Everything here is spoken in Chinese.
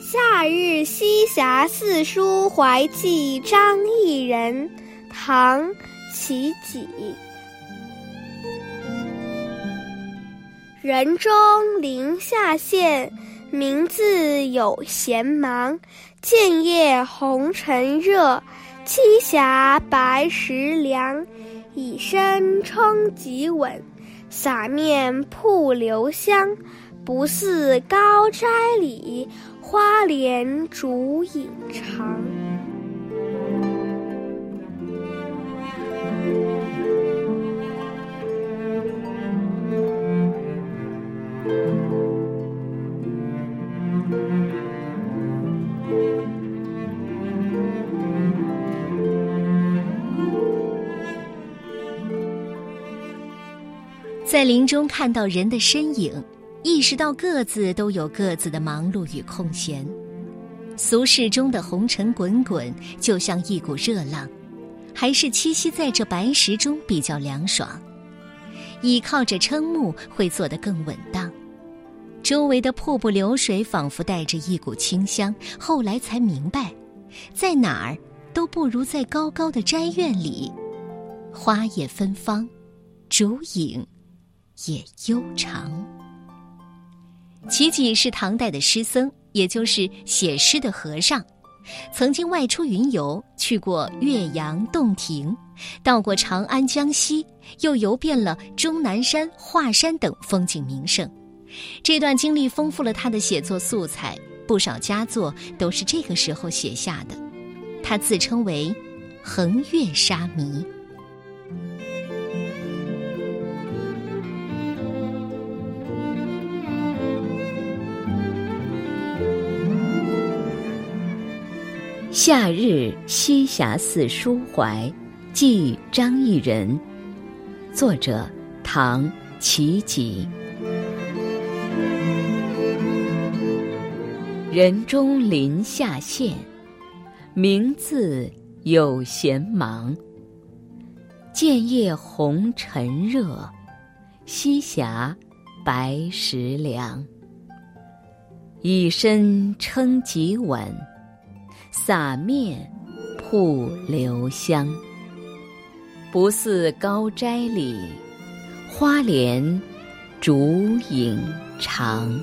夏日西峡四书怀寄张异人，唐·齐己。人中临下县，名自有闲忙。建业红尘热，栖霞白石凉。以身称极稳，洒面瀑流香。不似高斋里，花帘竹影长。在林中看到人的身影，意识到各自都有各自的忙碌与空闲。俗世中的红尘滚滚，就像一股热浪，还是栖息在这白石中比较凉爽。倚靠着撑木会做得更稳当。周围的瀑布流水仿佛带着一股清香。后来才明白，在哪儿都不如在高高的斋院里，花叶芬芳，烛影。也悠长。齐己是唐代的诗僧，也就是写诗的和尚，曾经外出云游，去过岳阳、洞庭，到过长安、江西，又游遍了终南山、华山等风景名胜。这段经历丰富了他的写作素材，不少佳作都是这个时候写下的。他自称为“横越沙弥”。夏日西霞寺书怀，寄张异人。作者唐·齐己。人中临下县，名字有闲忙。建业红尘热，西霞白石凉。以身称极稳。洒面瀑流香，不似高斋里，花帘竹影长。